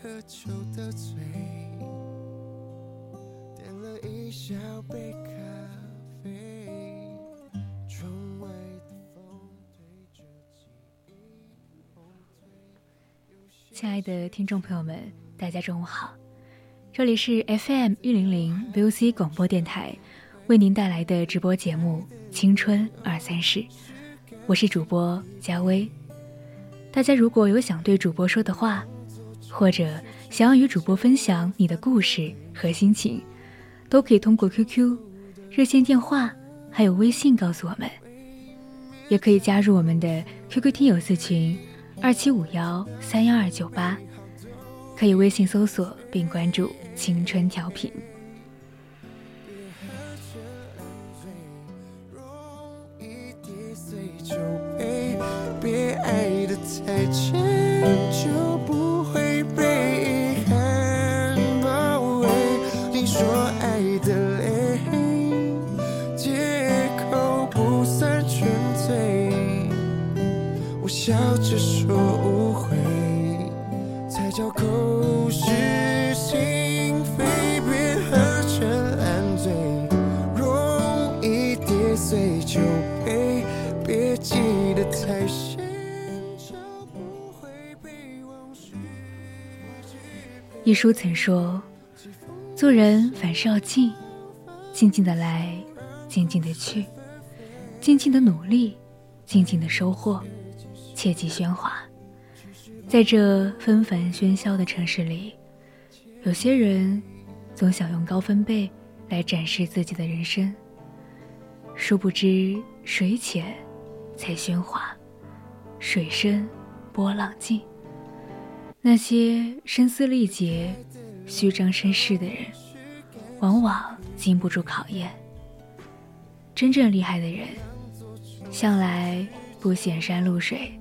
喝酒的醉，点了一小杯咖啡。窗外的风推着记忆亲爱的听众朋友们，大家中午好，这里是 FM 一零零 VOC 广播电台为您带来的直播节目《青春二三事》，我是主播佳薇。大家如果有想对主播说的话。或者想要与主播分享你的故事和心情，都可以通过 QQ、热线电话还有微信告诉我们，也可以加入我们的 QQ 听友四群二七五幺三幺二九八，可以微信搜索并关注“青春调频”。别爱的太就一书曾说，做人凡事要静，静静的来，静静的去，静静的努力，静静的收获。切忌喧哗，在这纷繁喧嚣的城市里，有些人总想用高分贝来展示自己的人生，殊不知水浅才喧哗，水深波浪静。那些声嘶力竭、虚张声势的人，往往经不住考验。真正厉害的人，向来不显山露水。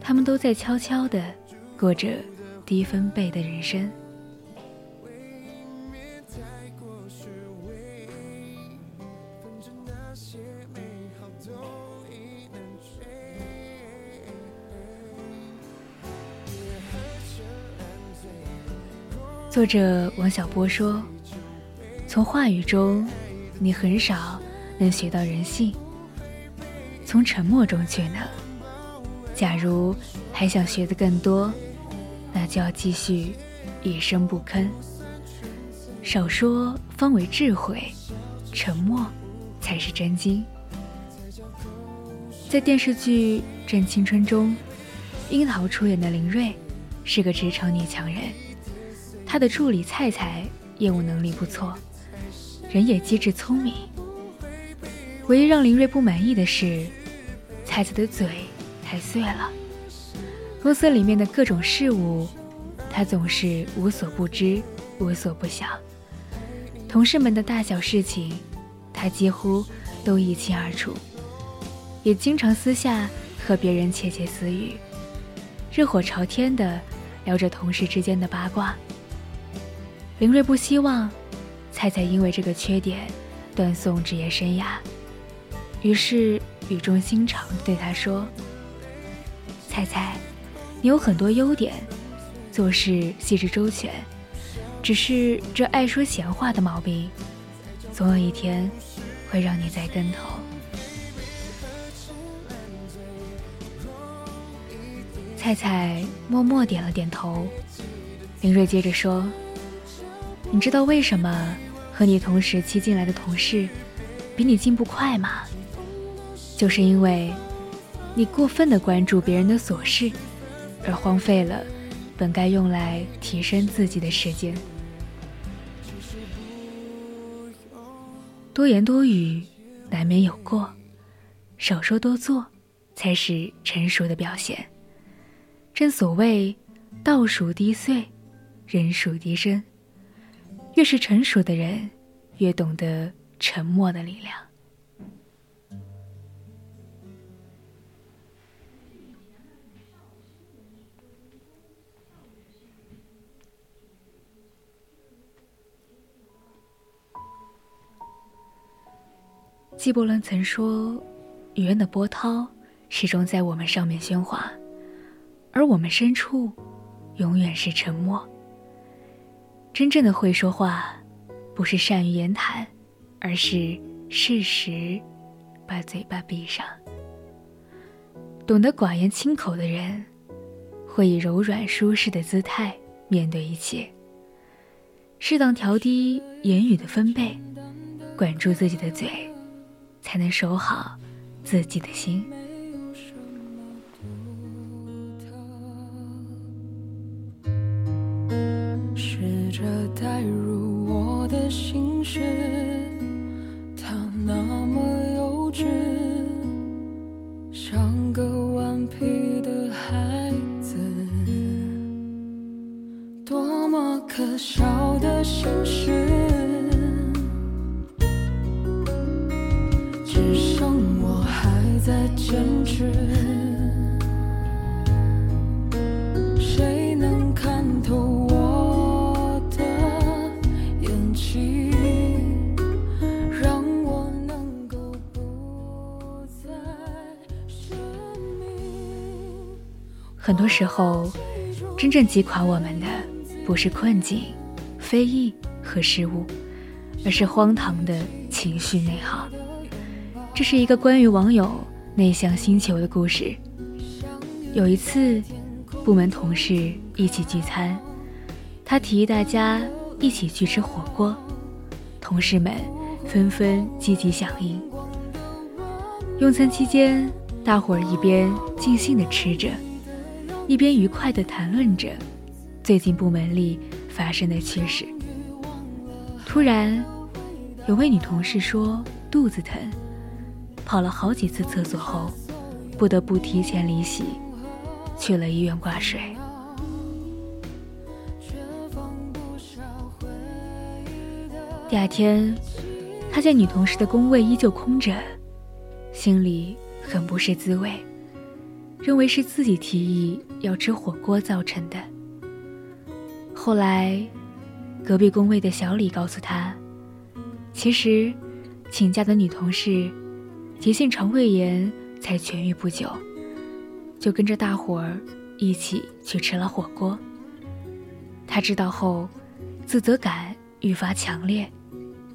他们都在悄悄地过着低分贝的人生。作者王小波说：“从话语中，你很少能学到人性；从沉默中却能。”假如还想学的更多，那就要继续一声不吭。少说方为智慧，沉默才是真经。在电视剧《正青春》中，樱桃出演的林睿是个职场女强人，他的助理菜菜业务能力不错，人也机智聪明。唯一让林睿不满意的是，菜菜的嘴。太碎了。公司里面的各种事务，他总是无所不知、无所不晓。同事们的大小事情，他几乎都一清二楚，也经常私下和别人窃窃私语，热火朝天的聊着同事之间的八卦。林睿不希望菜菜因为这个缺点断送职业生涯，于是语重心长对他说。菜菜，你有很多优点，做事细致周全，只是这爱说闲话的毛病，总有一天会让你栽跟头。菜菜默默点了点头。林瑞接着说：“你知道为什么和你同时期进来的同事比你进步快吗？就是因为你过分的关注别人的琐事，而荒废了本该用来提升自己的时间。多言多语难免有过，少说多做才是成熟的表现。正所谓道数低岁。”人属低声，越是成熟的人，越懂得沉默的力量。纪伯伦曾说：“语言的波涛始终在我们上面喧哗，而我们深处，永远是沉默。”真正的会说话，不是善于言谈，而是适时把嘴巴闭上。懂得寡言轻口的人，会以柔软舒适的姿态面对一切。适当调低言语的分贝，管住自己的嘴，才能守好自己的心。带入我的心事。时候，真正击垮我们的不是困境、非议和失误，而是荒唐的情绪内耗。这是一个关于网友内向星球的故事。有一次，部门同事一起聚餐，他提议大家一起去吃火锅，同事们纷纷积极响应。用餐期间，大伙儿一边尽兴地吃着。一边愉快地谈论着最近部门里发生的趣事。突然，有位女同事说肚子疼，跑了好几次厕所后，不得不提前离席，去了医院挂水。第二天，他见女同事的工位依旧空着，心里很不是滋味。认为是自己提议要吃火锅造成的。后来，隔壁工位的小李告诉他，其实请假的女同事急性肠胃炎才痊愈不久，就跟着大伙儿一起去吃了火锅。他知道后，自责感愈发强烈，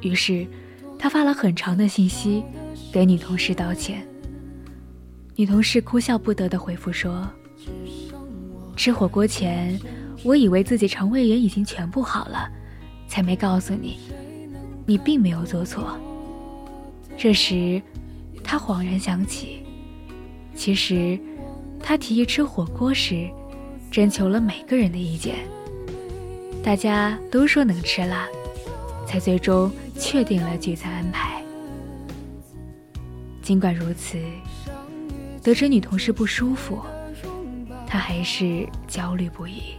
于是他发了很长的信息给女同事道歉。女同事哭笑不得的回复说：“吃火锅前，我以为自己肠胃炎已经全部好了，才没告诉你。你并没有做错。”这时，他恍然想起，其实他提议吃火锅时，征求了每个人的意见，大家都说能吃辣，才最终确定了聚餐安排。尽管如此。得知女同事不舒服，他还是焦虑不已。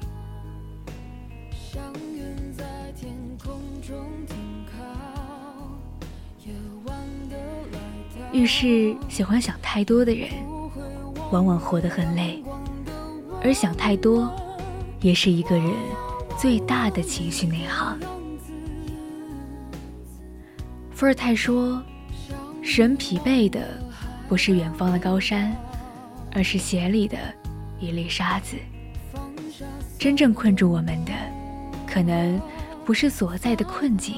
遇事喜欢想太多的人，往往活得很累，而想太多，也是一个人最大的情绪内耗。伏尔泰说：“使人疲惫的。”不是远方的高山，而是鞋里的一粒沙子。真正困住我们的，可能不是所在的困境，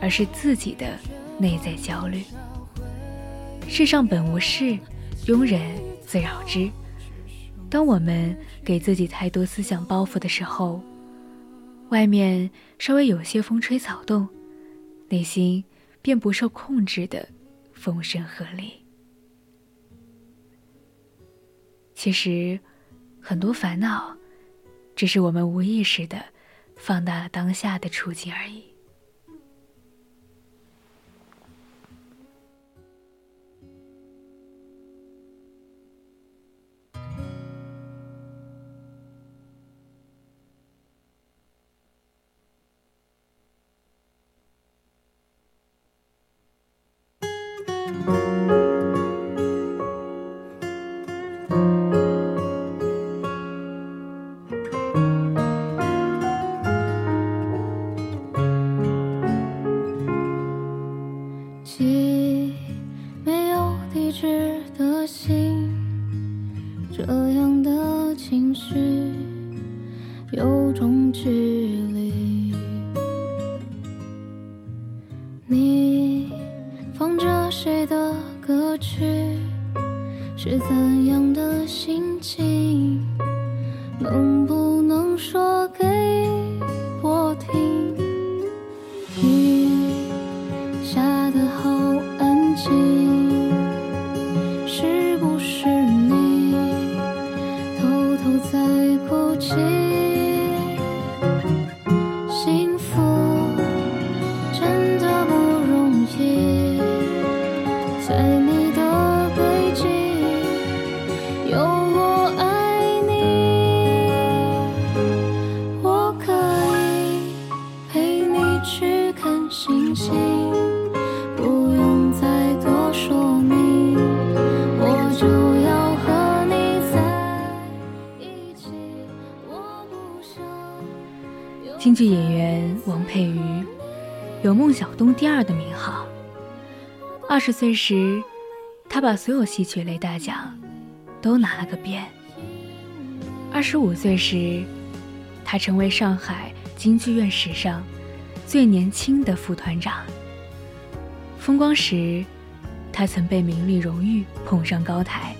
而是自己的内在焦虑。世上本无事，庸人自扰之。当我们给自己太多思想包袱的时候，外面稍微有些风吹草动，内心便不受控制的风声鹤唳。其实，很多烦恼，只是我们无意识的放大了当下的处境而已。十岁时，他把所有戏曲类大奖都拿了个遍。二十五岁时，他成为上海京剧院史上最年轻的副团长。风光时，他曾被名利荣誉捧上高台，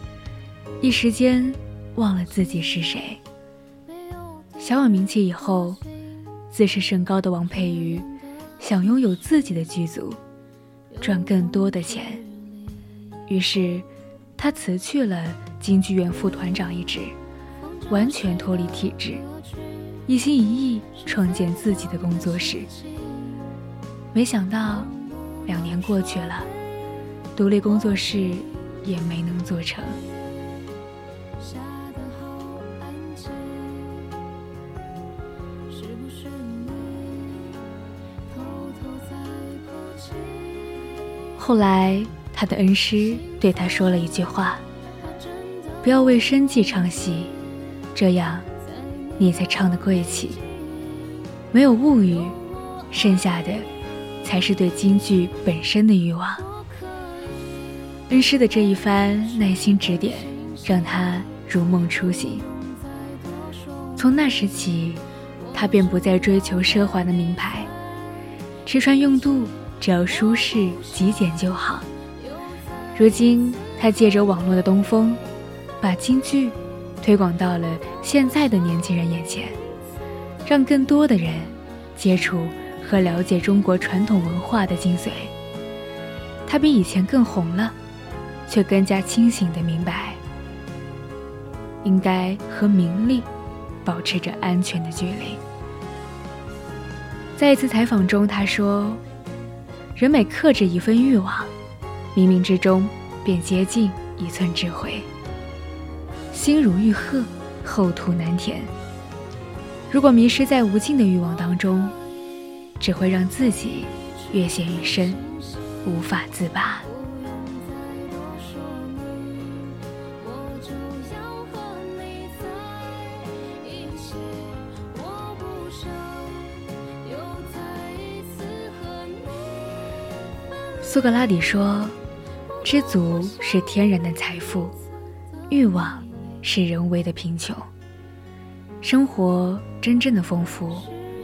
一时间忘了自己是谁。小有名气以后。自视甚高的王佩瑜，想拥有自己的剧组，赚更多的钱。于是，他辞去了京剧院副团长一职，完全脱离体制，一心一意创建自己的工作室。没想到，两年过去了，独立工作室也没能做成。后来，他的恩师对他说了一句话：“不要为生计唱戏，这样你才唱得贵气。没有物欲，剩下的才是对京剧本身的欲望。”恩师的这一番耐心指点，让他如梦初醒。从那时起，他便不再追求奢华的名牌，吃穿用度。只要舒适极简就好。如今，他借着网络的东风，把京剧推广到了现在的年轻人眼前，让更多的人接触和了解中国传统文化的精髓。他比以前更红了，却更加清醒地明白，应该和名利保持着安全的距离。在一次采访中，他说。人每克制一份欲望，冥冥之中便接近一寸智慧。心如欲壑，后土难填。如果迷失在无尽的欲望当中，只会让自己越陷越深，无法自拔。苏格拉底说：“知足是天然的财富，欲望是人为的贫穷。生活真正的丰富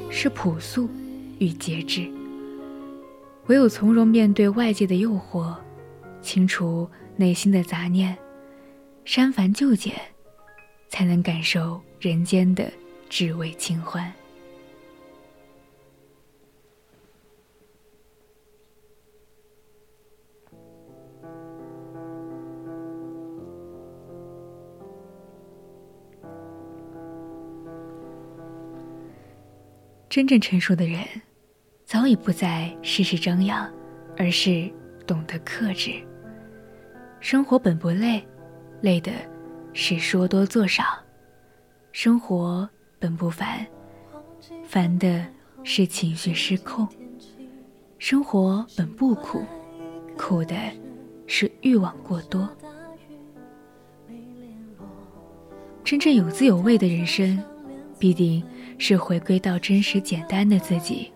是朴素与节制。唯有从容面对外界的诱惑，清除内心的杂念，删繁就简，才能感受人间的至味清欢。真正成熟的人，早已不再事事张扬，而是懂得克制。生活本不累，累的是说多做少；生活本不烦，烦的是情绪失控；生活本不苦，苦的是欲望过多。真正有滋有味的人生，必定。是回归到真实简单的自己。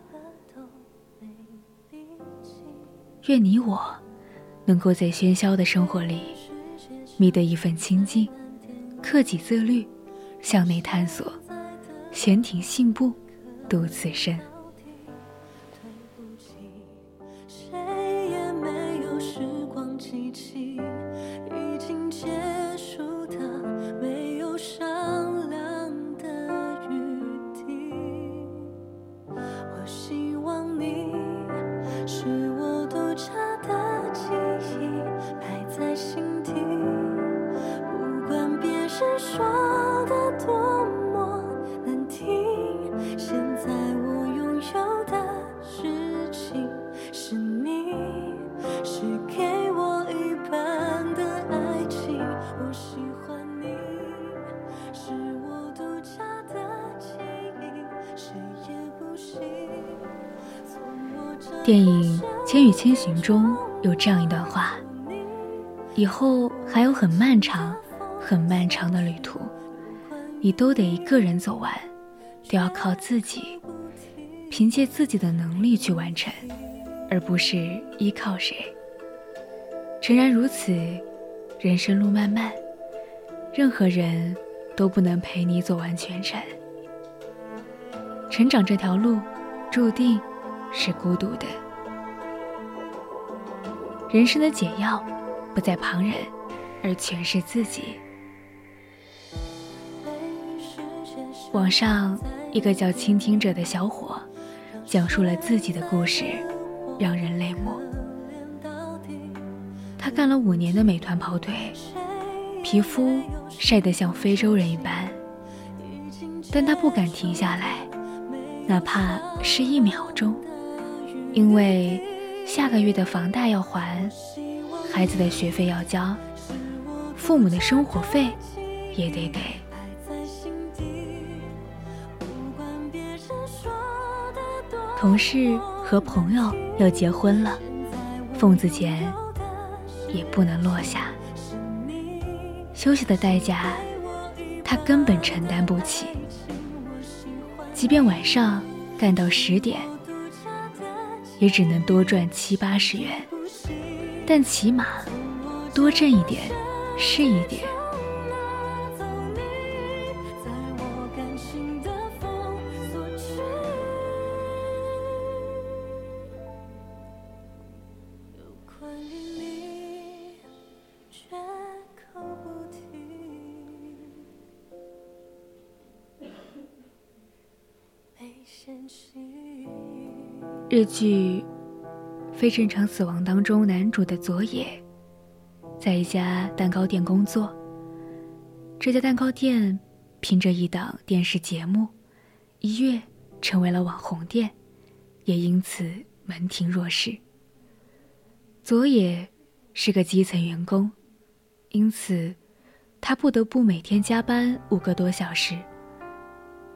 愿你我能够在喧嚣的生活里觅得一份清静，克己自律，向内探索，闲庭信步，度此生。电影《千与千寻》中有这样一段话：以后还有很漫长、很漫长的旅途，你都得一个人走完，都要靠自己，凭借自己的能力去完成，而不是依靠谁。诚然如此，人生路漫漫，任何人都不能陪你走完全程。成长这条路，注定。是孤独的。人生的解药，不在旁人，而全是自己。网上一个叫“倾听者”的小伙，讲述了自己的故事，让人泪目。他干了五年的美团跑腿，皮肤晒得像非洲人一般，但他不敢停下来，哪怕是一秒钟。因为下个月的房贷要还，孩子的学费要交，父母的生活费也得给。同事和朋友要结婚了，份子钱也不能落下。休息的代价，他根本承担不起。即便晚上干到十点。也只能多赚七八十元，但起码多挣一点是一点。日剧《非正常死亡》当中，男主的佐野在一家蛋糕店工作。这家蛋糕店凭着一档电视节目，一跃成为了网红店，也因此门庭若市。佐野是个基层员工，因此他不得不每天加班五个多小时，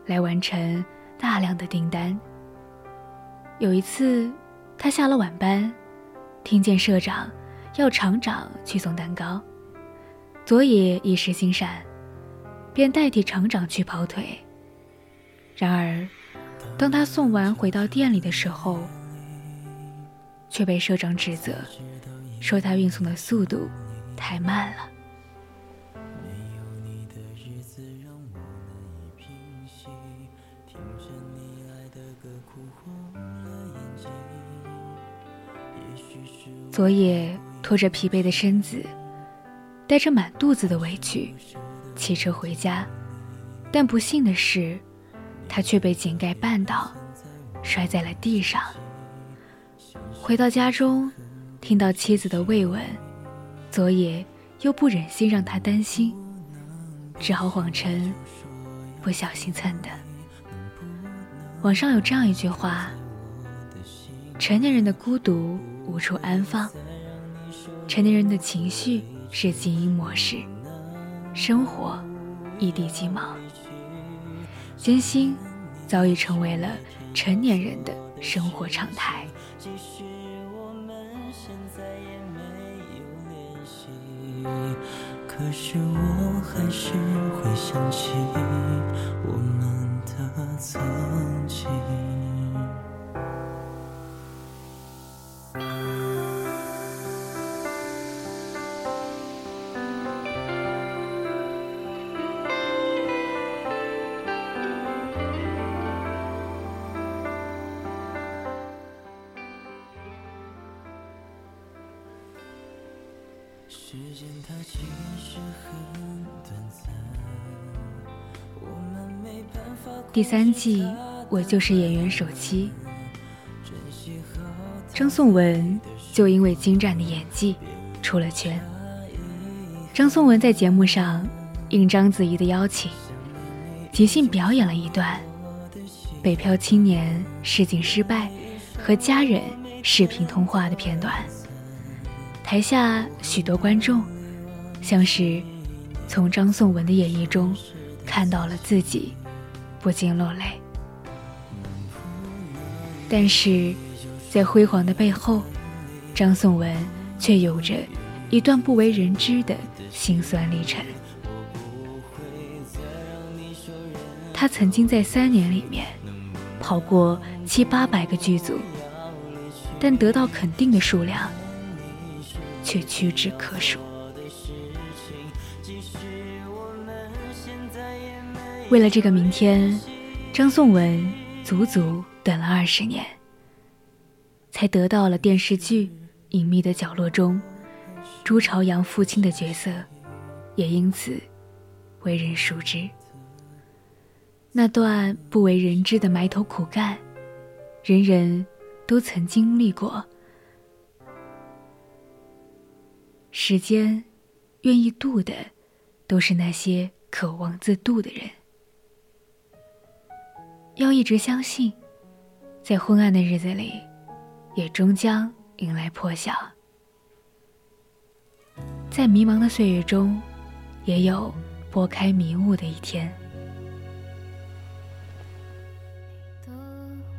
来完成大量的订单。有一次，他下了晚班，听见社长要厂长去送蛋糕，佐野一时心善，便代替厂长去跑腿。然而，当他送完回到店里的时候，却被社长指责，说他运送的速度太慢了。佐野拖着疲惫的身子，带着满肚子的委屈，骑车回家，但不幸的是，他却被井盖绊倒，摔在了地上。回到家中，听到妻子的慰问，佐野又不忍心让他担心，只好谎称不小心蹭的。网上有这样一句话：成年人的孤独无处安放，成年人的情绪是静音模式，生活一地鸡毛，艰辛早已成为了成年人的生活常态。可是我还是会想起我们的曾经。第三季，我就是演员首期。张颂文就因为精湛的演技出了圈。张颂文在节目上应章子怡的邀请，即兴表演了一段北漂青年试镜失败和家人视频通话的片段。台下许多观众像是从张颂文的演绎中看到了自己。不禁落泪，但是，在辉煌的背后，张颂文却有着一段不为人知的辛酸历程。他曾经在三年里面跑过七八百个剧组，但得到肯定的数量却屈指可数。为了这个明天，张颂文足足等了二十年，才得到了电视剧《隐秘的角落》中朱朝阳父亲的角色，也因此为人熟知。那段不为人知的埋头苦干，人人都曾经历过。时间愿意渡的，都是那些渴望自渡的人。要一直相信，在昏暗的日子里，也终将迎来破晓；在迷茫的岁月中，也有拨开迷雾的一天。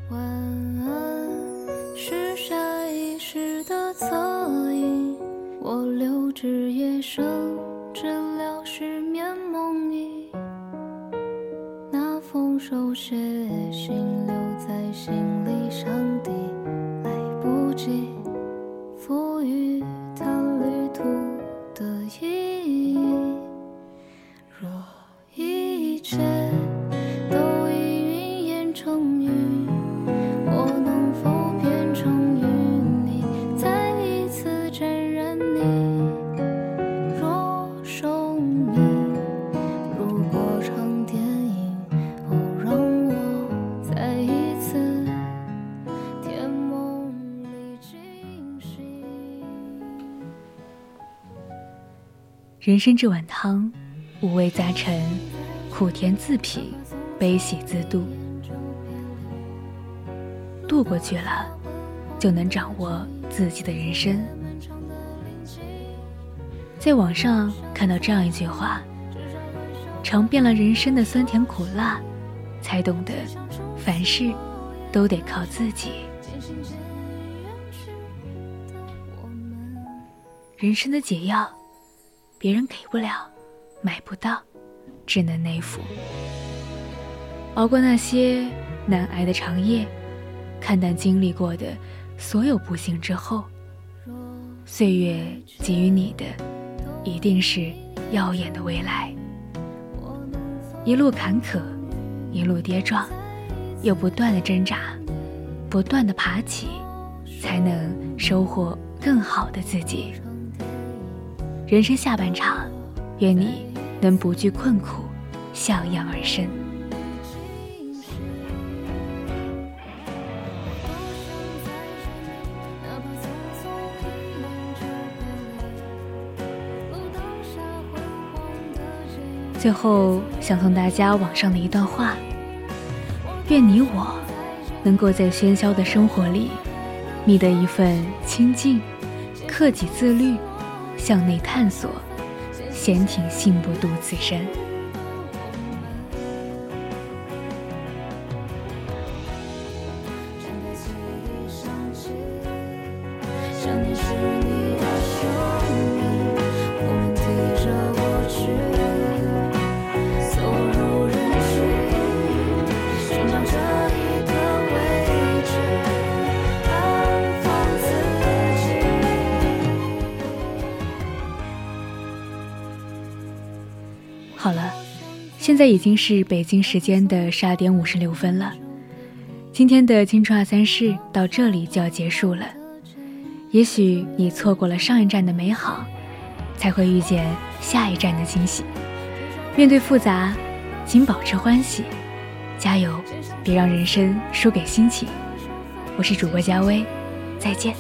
晚安是下意识的侧影，我留至夜深，手写信留在行李箱人生这碗汤，五味杂陈，苦甜自品，悲喜自度。渡过去了，就能掌握自己的人生。在网上看到这样一句话：尝遍了人生的酸甜苦辣，才懂得凡事都得靠自己。人生的解药。别人给不了，买不到，只能内服。熬过那些难挨的长夜，看淡经历过的所有不幸之后，岁月给予你的，一定是耀眼的未来。一路坎坷，一路跌撞，又不断的挣扎，不断的爬起，才能收获更好的自己。人生下半场，愿你能不惧困苦，向阳而生。最后，想送大家网上的一段话：愿你我能够在喧嚣的生活里，觅得一份清静，克己自律，向内探索，闲庭信步度此生。现在已经是北京时间的十二点五十六分了。今天的青春二三事到这里就要结束了。也许你错过了上一站的美好，才会遇见下一站的惊喜。面对复杂，请保持欢喜，加油，别让人生输给心情。我是主播佳薇，再见。